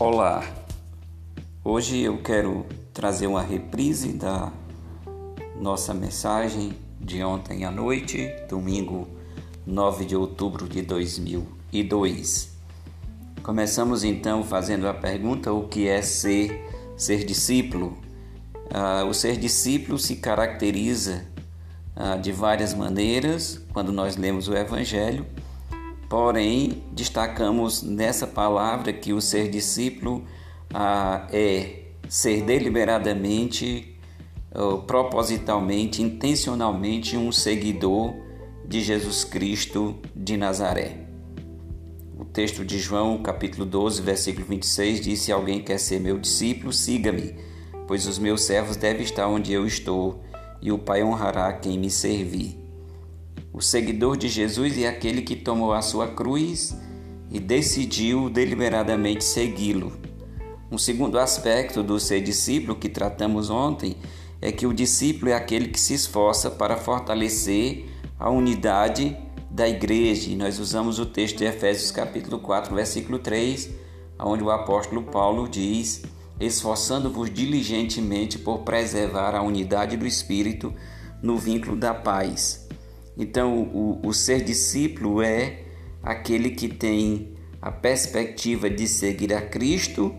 Olá, hoje eu quero trazer uma reprise da nossa mensagem de ontem à noite, domingo 9 de outubro de 2002. Começamos então fazendo a pergunta: o que é ser, ser discípulo? Ah, o ser discípulo se caracteriza ah, de várias maneiras quando nós lemos o Evangelho Porém, destacamos nessa palavra que o ser discípulo ah, é ser deliberadamente, ah, propositalmente, intencionalmente um seguidor de Jesus Cristo de Nazaré. O texto de João, capítulo 12, versículo 26, diz: Se alguém quer ser meu discípulo, siga-me, pois os meus servos devem estar onde eu estou, e o Pai honrará quem me servir. O seguidor de Jesus é aquele que tomou a sua cruz e decidiu deliberadamente segui-lo. Um segundo aspecto do ser discípulo que tratamos ontem é que o discípulo é aquele que se esforça para fortalecer a unidade da igreja. E nós usamos o texto de Efésios capítulo 4, versículo 3, onde o apóstolo Paulo diz: "Esforçando-vos diligentemente por preservar a unidade do espírito no vínculo da paz." Então, o, o ser discípulo é aquele que tem a perspectiva de seguir a Cristo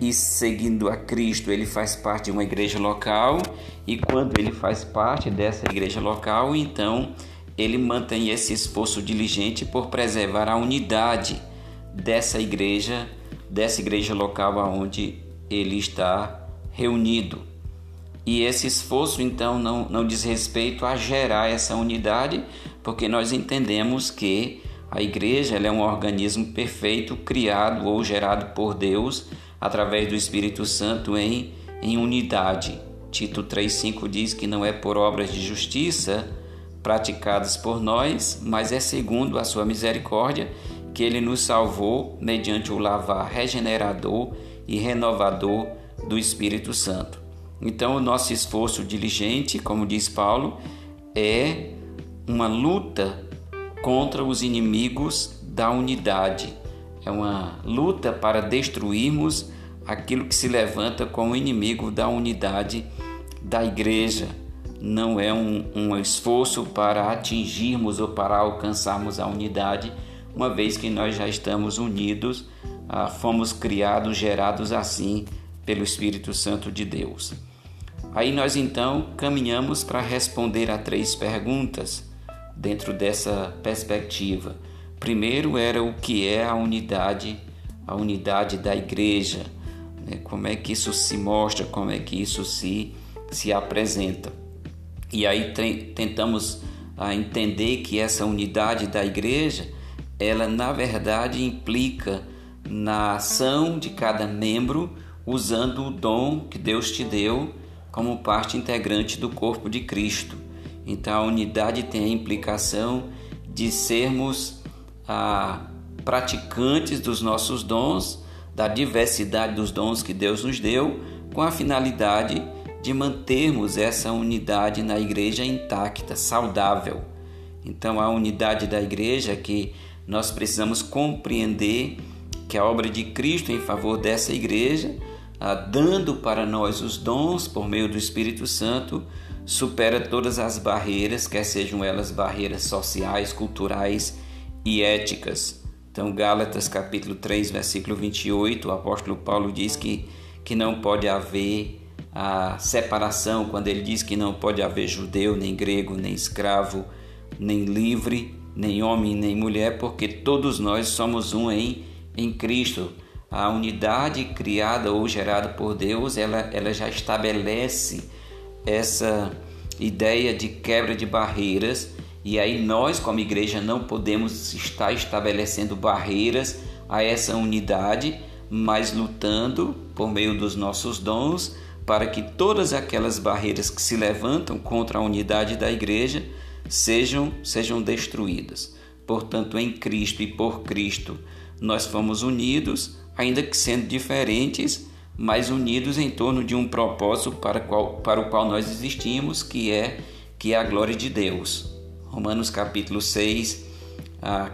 e seguindo a Cristo, ele faz parte de uma igreja local e quando ele faz parte dessa igreja local, então ele mantém esse esforço diligente por preservar a unidade dessa igreja, dessa igreja local aonde ele está reunido. E esse esforço, então, não, não diz respeito a gerar essa unidade, porque nós entendemos que a igreja é um organismo perfeito, criado ou gerado por Deus através do Espírito Santo em, em unidade. Tito 3,5 diz que não é por obras de justiça praticadas por nós, mas é segundo a sua misericórdia que ele nos salvou mediante o lavar regenerador e renovador do Espírito Santo. Então, o nosso esforço diligente, como diz Paulo, é uma luta contra os inimigos da unidade. É uma luta para destruirmos aquilo que se levanta como inimigo da unidade da igreja. Não é um, um esforço para atingirmos ou para alcançarmos a unidade, uma vez que nós já estamos unidos, ah, fomos criados, gerados assim pelo Espírito Santo de Deus. Aí nós então caminhamos para responder a três perguntas dentro dessa perspectiva. Primeiro era o que é a unidade, a unidade da igreja, né? como é que isso se mostra, como é que isso se, se apresenta. E aí tentamos a entender que essa unidade da igreja, ela na verdade implica na ação de cada membro usando o dom que Deus te deu como parte integrante do corpo de Cristo. Então a unidade tem a implicação de sermos ah, praticantes dos nossos dons, da diversidade dos dons que Deus nos deu, com a finalidade de mantermos essa unidade na igreja intacta, saudável. Então a unidade da igreja que nós precisamos compreender que a obra de Cristo em favor dessa igreja dando para nós os dons por meio do Espírito Santo, supera todas as barreiras, quer sejam elas barreiras sociais, culturais e éticas. Então, Gálatas capítulo 3, versículo 28, o apóstolo Paulo diz que, que não pode haver a separação, quando ele diz que não pode haver judeu, nem grego, nem escravo, nem livre, nem homem, nem mulher, porque todos nós somos um em, em Cristo. A unidade criada ou gerada por Deus, ela, ela já estabelece essa ideia de quebra de barreiras, e aí nós, como igreja, não podemos estar estabelecendo barreiras a essa unidade, mas lutando por meio dos nossos dons para que todas aquelas barreiras que se levantam contra a unidade da igreja sejam, sejam destruídas. Portanto, em Cristo e por Cristo, nós fomos unidos ainda que sendo diferentes, mas unidos em torno de um propósito para, qual, para o qual nós existimos, que é, que é a glória de Deus. Romanos capítulo 6,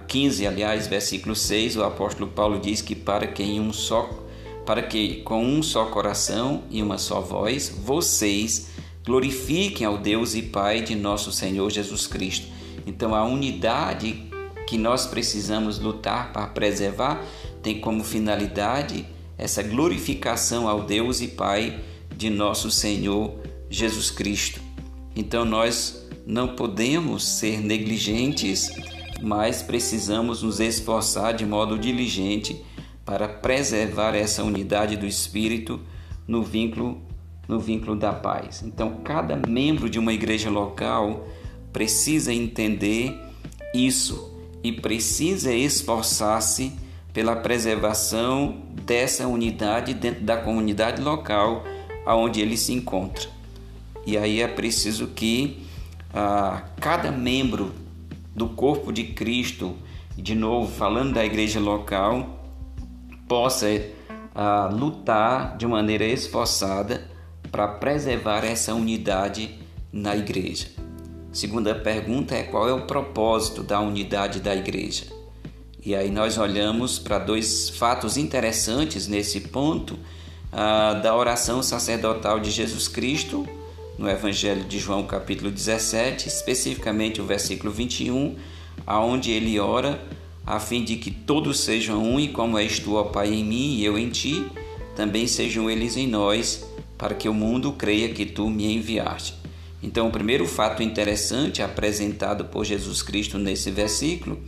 15, aliás, versículo 6, o apóstolo Paulo diz que para que em um só para que com um só coração e uma só voz vocês glorifiquem ao Deus e Pai de nosso Senhor Jesus Cristo. Então a unidade que nós precisamos lutar para preservar tem como finalidade essa glorificação ao Deus e Pai de nosso Senhor Jesus Cristo. Então nós não podemos ser negligentes, mas precisamos nos esforçar de modo diligente para preservar essa unidade do espírito no vínculo no vínculo da paz. Então cada membro de uma igreja local precisa entender isso e precisa esforçar-se pela preservação dessa unidade dentro da comunidade local aonde ele se encontra. E aí é preciso que ah, cada membro do corpo de Cristo, de novo falando da igreja local, possa ah, lutar de maneira esforçada para preservar essa unidade na igreja. Segunda pergunta é qual é o propósito da unidade da igreja? E aí nós olhamos para dois fatos interessantes nesse ponto da oração sacerdotal de Jesus Cristo no Evangelho de João, capítulo 17, especificamente o versículo 21, aonde ele ora a fim de que todos sejam um e como és tu, ó Pai, em mim e eu em ti, também sejam eles em nós, para que o mundo creia que tu me enviaste. Então, o primeiro fato interessante apresentado por Jesus Cristo nesse versículo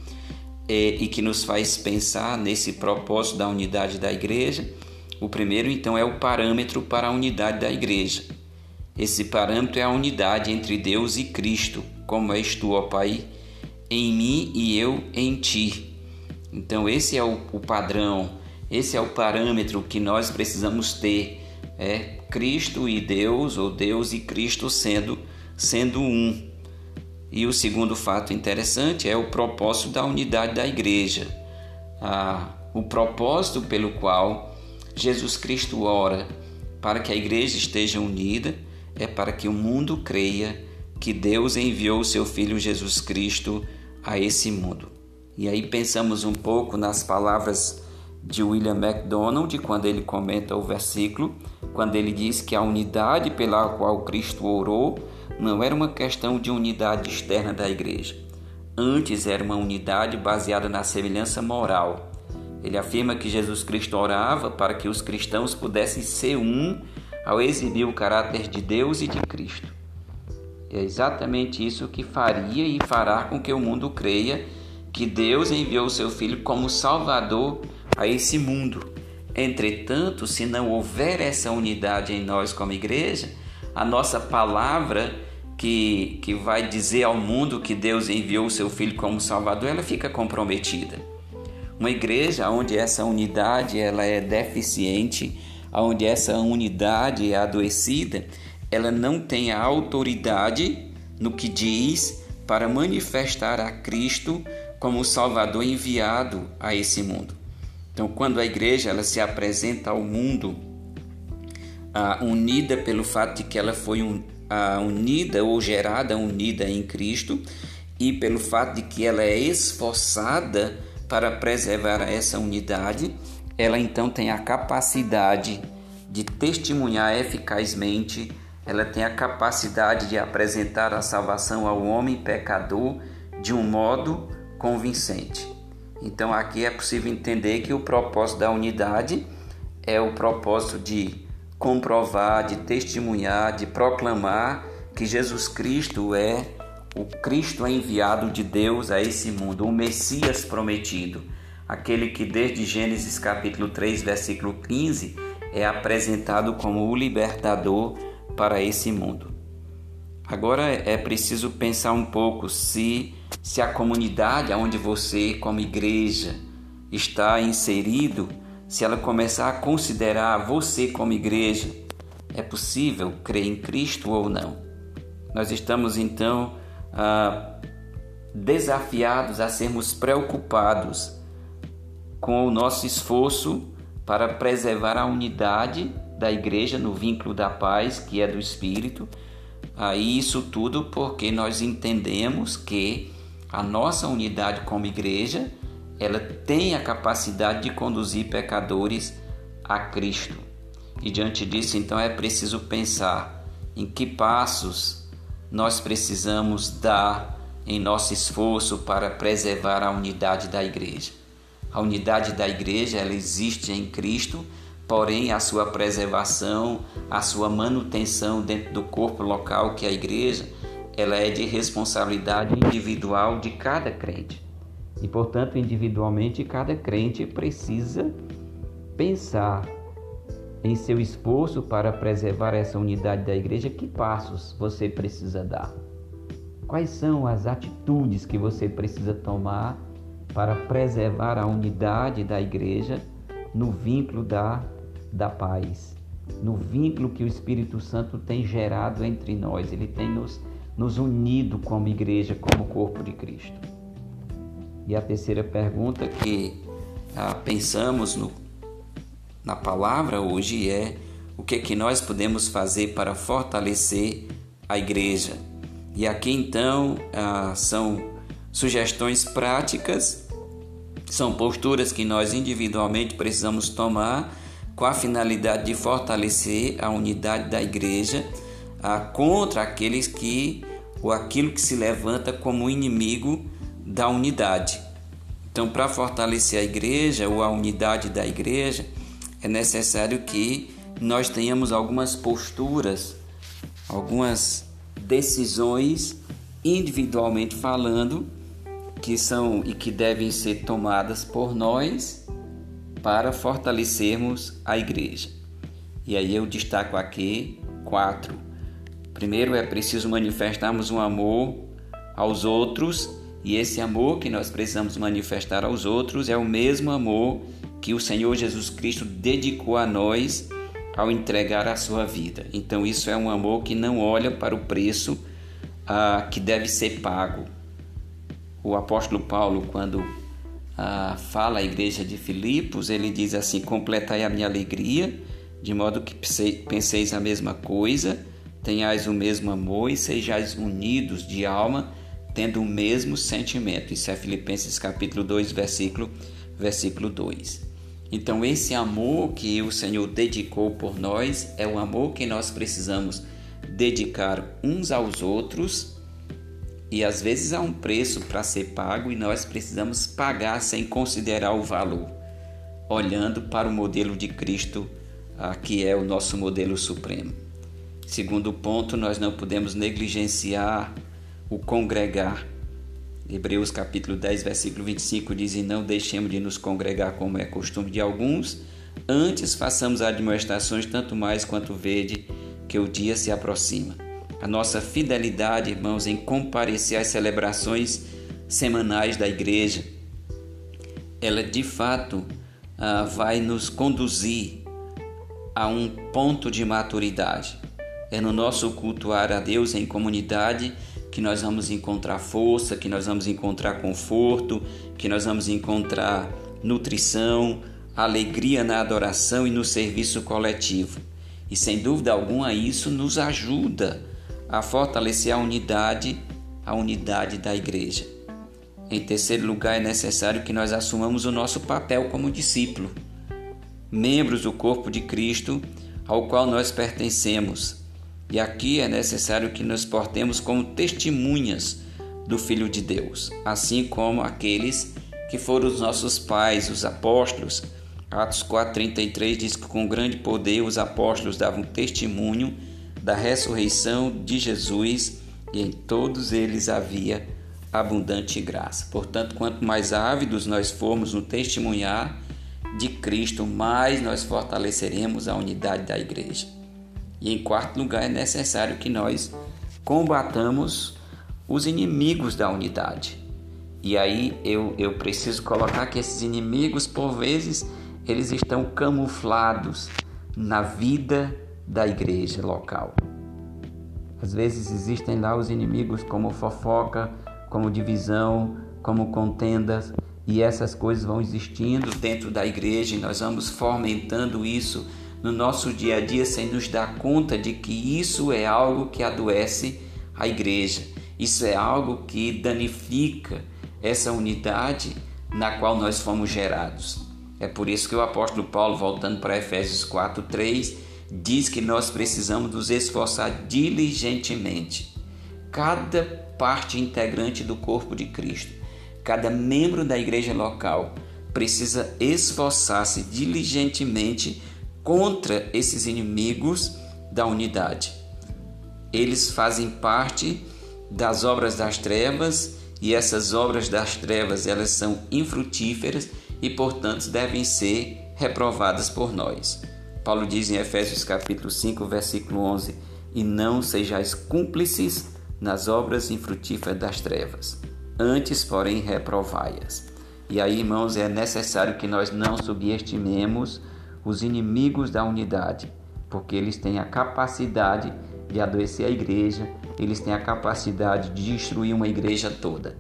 é, e que nos faz pensar nesse propósito da unidade da igreja, o primeiro então é o parâmetro para a unidade da igreja. Esse parâmetro é a unidade entre Deus e Cristo, como és tu, ó Pai, em mim e eu em ti. Então, esse é o, o padrão, esse é o parâmetro que nós precisamos ter é Cristo e Deus, ou Deus e Cristo sendo, sendo um. E o segundo fato interessante é o propósito da unidade da igreja. Ah, o propósito pelo qual Jesus Cristo ora para que a igreja esteja unida é para que o mundo creia que Deus enviou o seu Filho Jesus Cristo a esse mundo. E aí pensamos um pouco nas palavras de William MacDonald, quando ele comenta o versículo, quando ele diz que a unidade pela qual Cristo orou não era uma questão de unidade externa da igreja. Antes era uma unidade baseada na semelhança moral. Ele afirma que Jesus Cristo orava para que os cristãos pudessem ser um ao exibir o caráter de Deus e de Cristo. É exatamente isso que faria e fará com que o mundo creia que Deus enviou o seu Filho como Salvador a esse mundo. Entretanto, se não houver essa unidade em nós como igreja, a nossa palavra que, que vai dizer ao mundo que Deus enviou o seu Filho como Salvador, ela fica comprometida. Uma igreja onde essa unidade ela é deficiente, onde essa unidade é adoecida, ela não tem a autoridade no que diz para manifestar a Cristo como o Salvador enviado a esse mundo. Então, quando a igreja ela se apresenta ao mundo ah, unida pelo fato de que ela foi um, ah, unida ou gerada unida em Cristo e pelo fato de que ela é esforçada para preservar essa unidade, ela então tem a capacidade de testemunhar eficazmente, ela tem a capacidade de apresentar a salvação ao homem pecador de um modo convincente. Então aqui é possível entender que o propósito da unidade é o propósito de comprovar, de testemunhar, de proclamar que Jesus Cristo é o Cristo enviado de Deus a esse mundo, o Messias prometido, aquele que desde Gênesis capítulo 3, versículo 15, é apresentado como o libertador para esse mundo. Agora é preciso pensar um pouco se se a comunidade onde você, como igreja, está inserido, se ela começar a considerar você como igreja, é possível crer em Cristo ou não? Nós estamos então ah, desafiados a sermos preocupados com o nosso esforço para preservar a unidade da igreja no vínculo da paz, que é do Espírito. Aí isso tudo porque nós entendemos que a nossa unidade como igreja, ela tem a capacidade de conduzir pecadores a Cristo. E diante disso, então, é preciso pensar em que passos nós precisamos dar em nosso esforço para preservar a unidade da igreja. A unidade da igreja ela existe em Cristo, porém a sua preservação, a sua manutenção dentro do corpo local que é a igreja, ela é de responsabilidade individual de cada crente. E, portanto, individualmente, cada crente precisa pensar em seu esforço para preservar essa unidade da igreja, que passos você precisa dar? Quais são as atitudes que você precisa tomar para preservar a unidade da igreja no vínculo da, da paz, no vínculo que o Espírito Santo tem gerado entre nós? Ele tem nos, nos unido como igreja, como corpo de Cristo. E a terceira pergunta que ah, pensamos no na palavra hoje é o que é que nós podemos fazer para fortalecer a igreja. E aqui então ah, são sugestões práticas, são posturas que nós individualmente precisamos tomar com a finalidade de fortalecer a unidade da igreja ah, contra aqueles que ou aquilo que se levanta como inimigo da unidade. Então, para fortalecer a igreja ou a unidade da igreja, é necessário que nós tenhamos algumas posturas, algumas decisões individualmente falando que são e que devem ser tomadas por nós para fortalecermos a igreja. E aí eu destaco aqui quatro. Primeiro é preciso manifestarmos um amor aos outros, e esse amor que nós precisamos manifestar aos outros é o mesmo amor que o Senhor Jesus Cristo dedicou a nós ao entregar a sua vida. Então, isso é um amor que não olha para o preço ah, que deve ser pago. O apóstolo Paulo, quando ah, fala à igreja de Filipos, ele diz assim: Completai a minha alegria, de modo que penseis a mesma coisa, tenhais o mesmo amor e sejais unidos de alma, tendo o mesmo sentimento. Isso é Filipenses capítulo 2, versículo, versículo 2. Então, esse amor que o Senhor dedicou por nós é o amor que nós precisamos dedicar uns aos outros e às vezes há um preço para ser pago e nós precisamos pagar sem considerar o valor, olhando para o modelo de Cristo, ah, que é o nosso modelo supremo. Segundo ponto, nós não podemos negligenciar o congregar Hebreus capítulo 10, versículo 25 diz: E não deixemos de nos congregar como é costume de alguns, antes façamos admoestações tanto mais quanto vede que o dia se aproxima. A nossa fidelidade, irmãos, em comparecer às celebrações semanais da igreja, ela de fato ah, vai nos conduzir a um ponto de maturidade. É no nosso cultuar a Deus em comunidade que nós vamos encontrar força, que nós vamos encontrar conforto, que nós vamos encontrar nutrição, alegria na adoração e no serviço coletivo. E sem dúvida alguma isso nos ajuda a fortalecer a unidade, a unidade da igreja. Em terceiro lugar, é necessário que nós assumamos o nosso papel como discípulo, membros do corpo de Cristo, ao qual nós pertencemos e aqui é necessário que nos portemos como testemunhas do Filho de Deus, assim como aqueles que foram os nossos pais, os apóstolos. Atos 4,33 diz que com grande poder os apóstolos davam testemunho da ressurreição de Jesus e em todos eles havia abundante graça. Portanto, quanto mais ávidos nós formos no testemunhar de Cristo, mais nós fortaleceremos a unidade da igreja. E em quarto lugar, é necessário que nós combatamos os inimigos da unidade. E aí eu, eu preciso colocar que esses inimigos, por vezes, eles estão camuflados na vida da igreja local. Às vezes existem lá os inimigos como fofoca, como divisão, como contendas, e essas coisas vão existindo dentro da igreja e nós vamos fomentando isso no nosso dia a dia sem nos dar conta de que isso é algo que adoece a igreja. Isso é algo que danifica essa unidade na qual nós fomos gerados. É por isso que o apóstolo Paulo, voltando para Efésios 4, 3, diz que nós precisamos nos esforçar diligentemente. Cada parte integrante do corpo de Cristo, cada membro da igreja local precisa esforçar-se diligentemente contra esses inimigos da unidade. Eles fazem parte das obras das trevas e essas obras das trevas elas são infrutíferas e portanto devem ser reprovadas por nós. Paulo diz em Efésios capítulo 5, versículo 11: "E não sejais cúmplices nas obras infrutíferas das trevas, antes, porém, reprovai-as." E aí, irmãos, é necessário que nós não subestimemos os inimigos da unidade, porque eles têm a capacidade de adoecer a igreja, eles têm a capacidade de destruir uma igreja toda,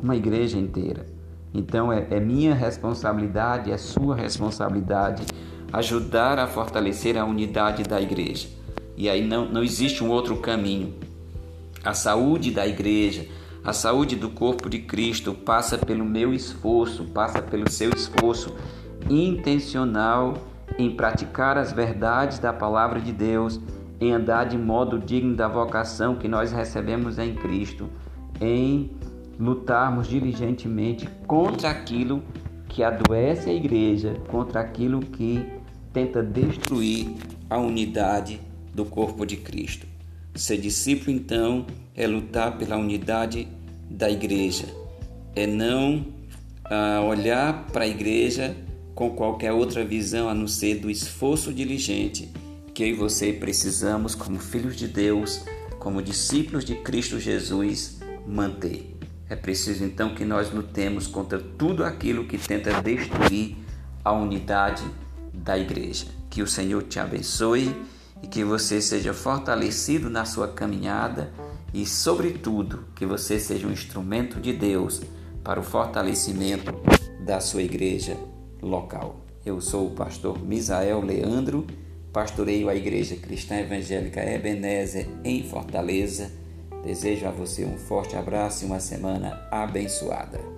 uma igreja inteira. Então é, é minha responsabilidade, é sua responsabilidade ajudar a fortalecer a unidade da igreja. E aí não, não existe um outro caminho. A saúde da igreja, a saúde do corpo de Cristo passa pelo meu esforço, passa pelo seu esforço intencional em praticar as verdades da palavra de Deus, em andar de modo digno da vocação que nós recebemos em Cristo, em lutarmos diligentemente contra aquilo que adoece a igreja, contra aquilo que tenta destruir a unidade do corpo de Cristo. Ser discípulo, então, é lutar pela unidade da igreja, é não ah, olhar para a igreja com qualquer outra visão a não ser do esforço diligente que eu e você precisamos, como filhos de Deus, como discípulos de Cristo Jesus, manter. É preciso então que nós lutemos contra tudo aquilo que tenta destruir a unidade da igreja. Que o Senhor te abençoe e que você seja fortalecido na sua caminhada e, sobretudo, que você seja um instrumento de Deus para o fortalecimento da sua igreja local. Eu sou o pastor Misael Leandro, pastoreio a Igreja Cristã Evangélica Ebenezer em Fortaleza Desejo a você um forte abraço e uma semana abençoada.